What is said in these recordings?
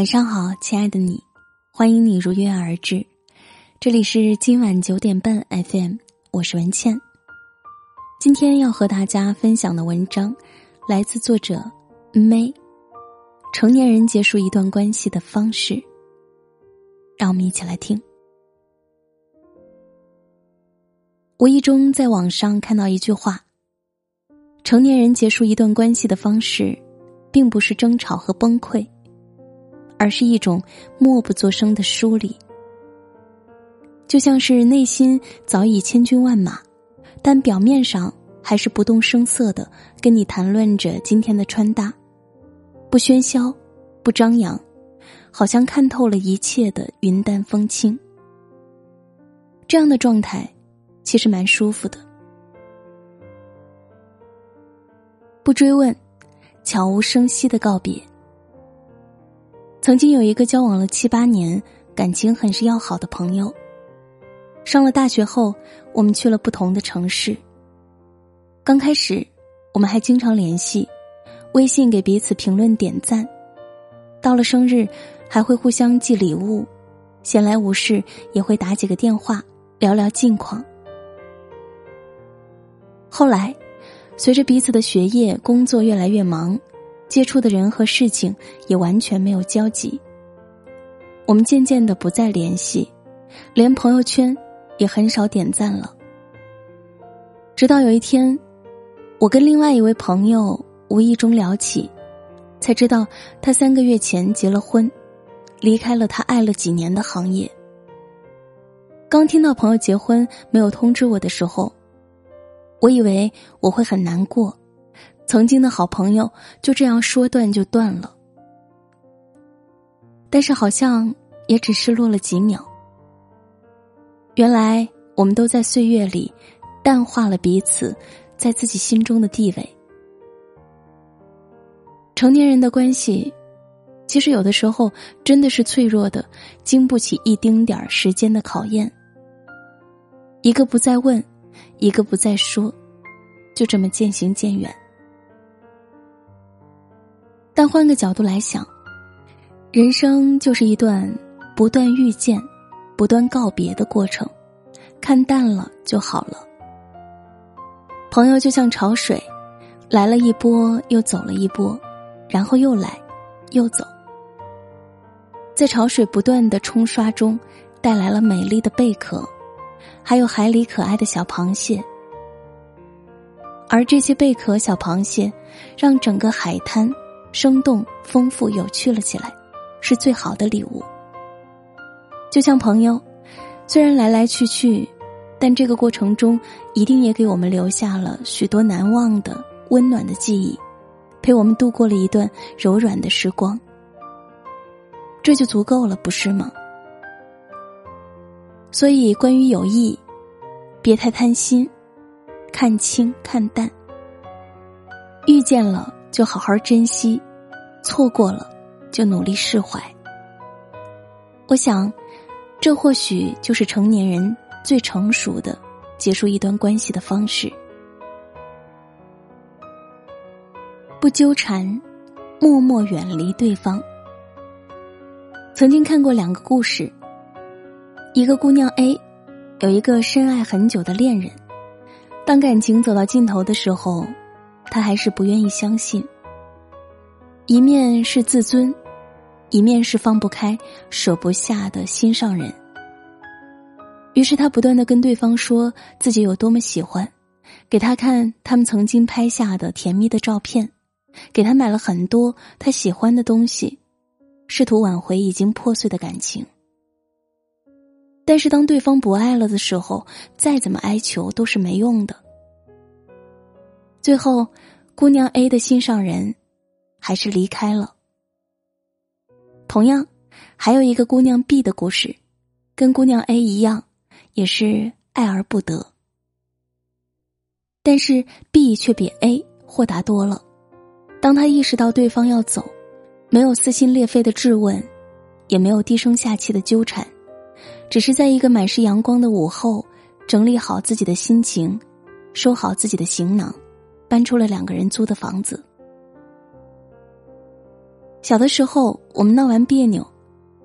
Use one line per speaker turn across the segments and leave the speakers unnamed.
晚上好，亲爱的你，欢迎你如约而至。这里是今晚九点半 FM，我是文倩。今天要和大家分享的文章来自作者 May。成年人结束一段关系的方式，让我们一起来听。无意中在网上看到一句话：成年人结束一段关系的方式，并不是争吵和崩溃。而是一种默不作声的疏离，就像是内心早已千军万马，但表面上还是不动声色的跟你谈论着今天的穿搭，不喧嚣，不张扬，好像看透了一切的云淡风轻。这样的状态，其实蛮舒服的。不追问，悄无声息的告别。曾经有一个交往了七八年、感情很是要好的朋友。上了大学后，我们去了不同的城市。刚开始，我们还经常联系，微信给彼此评论点赞。到了生日，还会互相寄礼物，闲来无事也会打几个电话聊聊近况。后来，随着彼此的学业、工作越来越忙。接触的人和事情也完全没有交集，我们渐渐的不再联系，连朋友圈也很少点赞了。直到有一天，我跟另外一位朋友无意中聊起，才知道他三个月前结了婚，离开了他爱了几年的行业。刚听到朋友结婚没有通知我的时候，我以为我会很难过。曾经的好朋友就这样说断就断了，但是好像也只是落了几秒。原来我们都在岁月里淡化了彼此在自己心中的地位。成年人的关系，其实有的时候真的是脆弱的，经不起一丁点儿时间的考验。一个不再问，一个不再说，就这么渐行渐远。但换个角度来想，人生就是一段不断遇见、不断告别的过程，看淡了就好了。朋友就像潮水，来了一波又走了一波，然后又来，又走，在潮水不断的冲刷中，带来了美丽的贝壳，还有海里可爱的小螃蟹，而这些贝壳、小螃蟹，让整个海滩。生动、丰富、有趣了起来，是最好的礼物。就像朋友，虽然来来去去，但这个过程中一定也给我们留下了许多难忘的、温暖的记忆，陪我们度过了一段柔软的时光。这就足够了，不是吗？所以，关于友谊，别太贪心，看清看淡，遇见了。就好好珍惜，错过了就努力释怀。我想，这或许就是成年人最成熟的结束一段关系的方式。不纠缠，默默远离对方。曾经看过两个故事，一个姑娘 A 有一个深爱很久的恋人，当感情走到尽头的时候。他还是不愿意相信。一面是自尊，一面是放不开、舍不下的心上人。于是他不断的跟对方说自己有多么喜欢，给他看他们曾经拍下的甜蜜的照片，给他买了很多他喜欢的东西，试图挽回已经破碎的感情。但是当对方不爱了的时候，再怎么哀求都是没用的。最后，姑娘 A 的心上人还是离开了。同样，还有一个姑娘 B 的故事，跟姑娘 A 一样，也是爱而不得。但是 B 却比 A 豁达多了。当他意识到对方要走，没有撕心裂肺的质问，也没有低声下气的纠缠，只是在一个满是阳光的午后，整理好自己的心情，收好自己的行囊。搬出了两个人租的房子。小的时候，我们闹完别扭，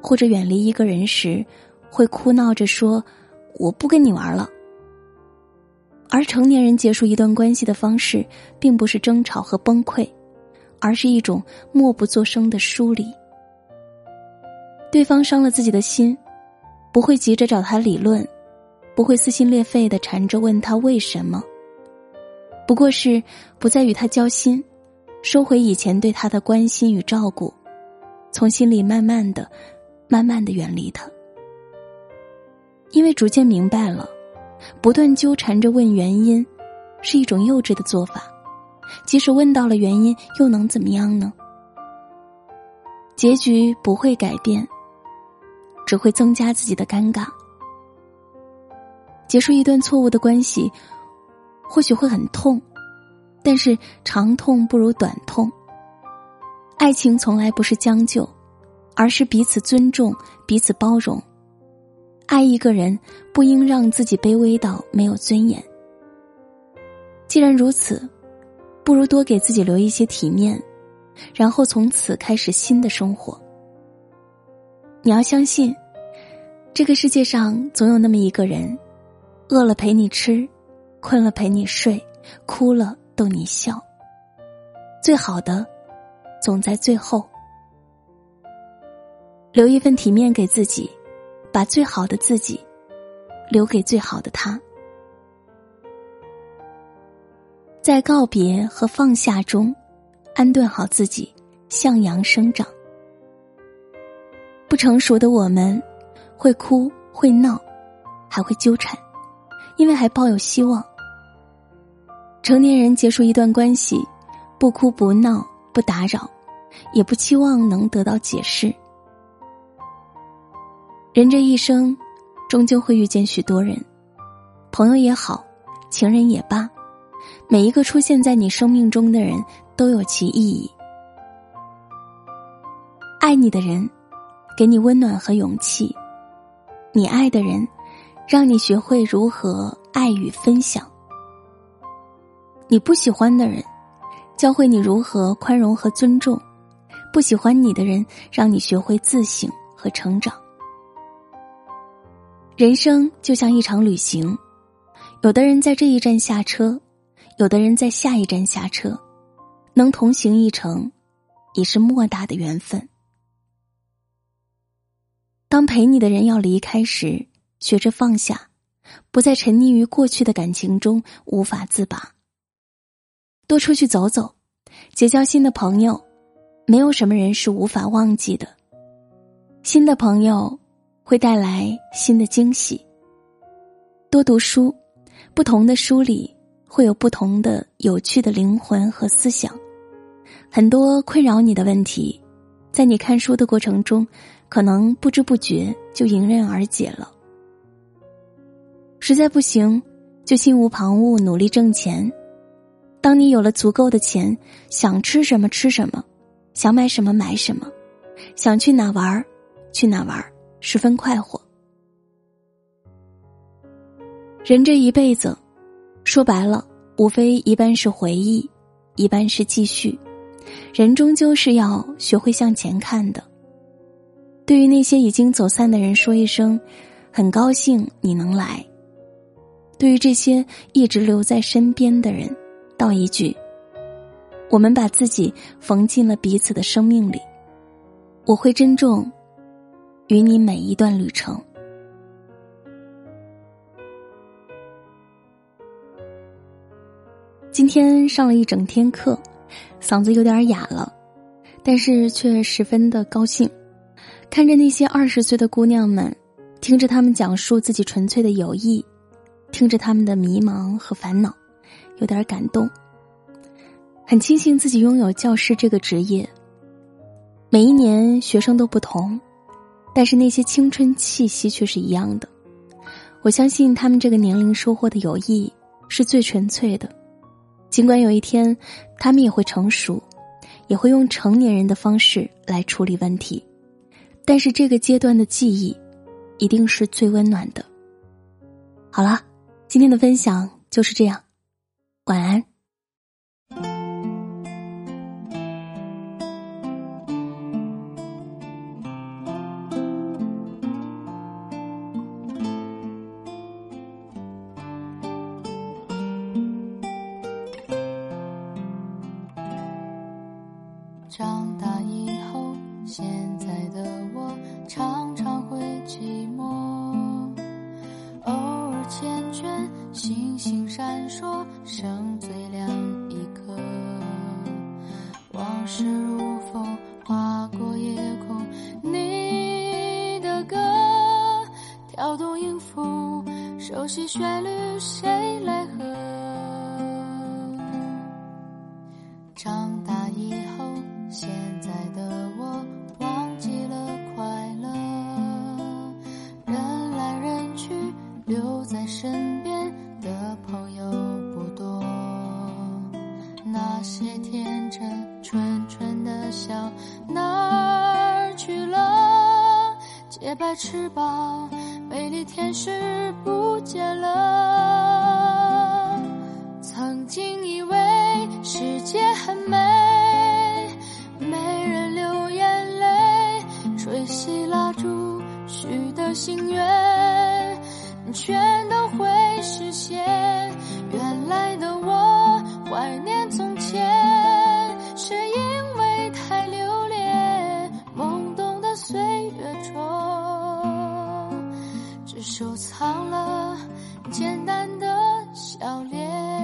或者远离一个人时，会哭闹着说：“我不跟你玩了。”而成年人结束一段关系的方式，并不是争吵和崩溃，而是一种默不作声的疏离。对方伤了自己的心，不会急着找他理论，不会撕心裂肺的缠着问他为什么，不过是不再与他交心。收回以前对他的关心与照顾，从心里慢慢的、慢慢的远离他，因为逐渐明白了，不断纠缠着问原因，是一种幼稚的做法。即使问到了原因，又能怎么样呢？结局不会改变，只会增加自己的尴尬。结束一段错误的关系，或许会很痛。但是长痛不如短痛。爱情从来不是将就，而是彼此尊重、彼此包容。爱一个人不应让自己卑微到没有尊严。既然如此，不如多给自己留一些体面，然后从此开始新的生活。你要相信，这个世界上总有那么一个人，饿了陪你吃，困了陪你睡，哭了。逗你笑，最好的总在最后。留一份体面给自己，把最好的自己留给最好的他。在告别和放下中，安顿好自己，向阳生长。不成熟的我们，会哭会闹，还会纠缠，因为还抱有希望。成年人结束一段关系，不哭不闹不打扰，也不期望能得到解释。人这一生，终究会遇见许多人，朋友也好，情人也罢，每一个出现在你生命中的人都有其意义。爱你的人，给你温暖和勇气；你爱的人，让你学会如何爱与分享。你不喜欢的人，教会你如何宽容和尊重；不喜欢你的人，让你学会自省和成长。人生就像一场旅行，有的人在这一站下车，有的人在下一站下车，能同行一程，已是莫大的缘分。当陪你的人要离开时，学着放下，不再沉溺于过去的感情中无法自拔。多出去走走，结交新的朋友，没有什么人是无法忘记的。新的朋友会带来新的惊喜。多读书，不同的书里会有不同的有趣的灵魂和思想。很多困扰你的问题，在你看书的过程中，可能不知不觉就迎刃而解了。实在不行，就心无旁骛，努力挣钱。当你有了足够的钱，想吃什么吃什么，想买什么买什么，想去哪玩儿去哪玩儿，十分快活。人这一辈子，说白了，无非一半是回忆，一半是继续。人终究是要学会向前看的。对于那些已经走散的人，说一声，很高兴你能来。对于这些一直留在身边的人。道一句：“我们把自己缝进了彼此的生命里，我会珍重与你每一段旅程。”今天上了一整天课，嗓子有点哑了，但是却十分的高兴。看着那些二十岁的姑娘们，听着他们讲述自己纯粹的友谊，听着他们的迷茫和烦恼。有点感动，很庆幸自己拥有教师这个职业。每一年学生都不同，但是那些青春气息却是一样的。我相信他们这个年龄收获的友谊是最纯粹的。尽管有一天他们也会成熟，也会用成年人的方式来处理问题，但是这个阶段的记忆一定是最温暖的。好了，今天的分享就是这样。晚安。长大以后，先。
星闪烁，剩最亮一颗。往事如风，划过夜空。你的歌跳动音符，熟悉旋律，谁来和？长大只收藏了简单的笑脸。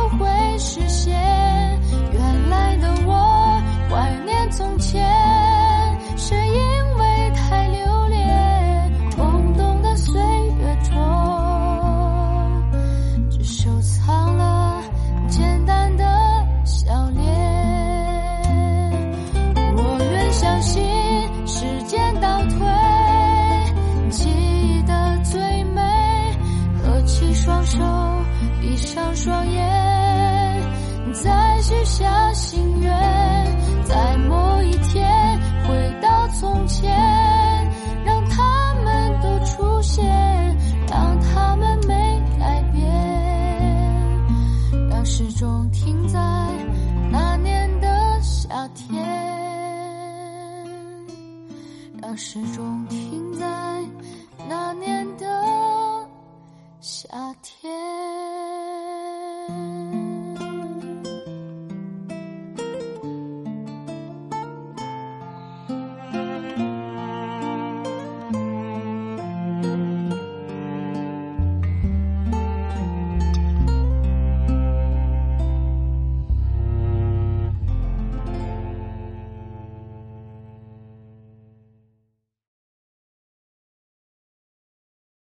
心愿，在某一天回到从前，让他们都出现，让他们没改变，让时钟停在那年的夏天，让时钟停在那年的夏天。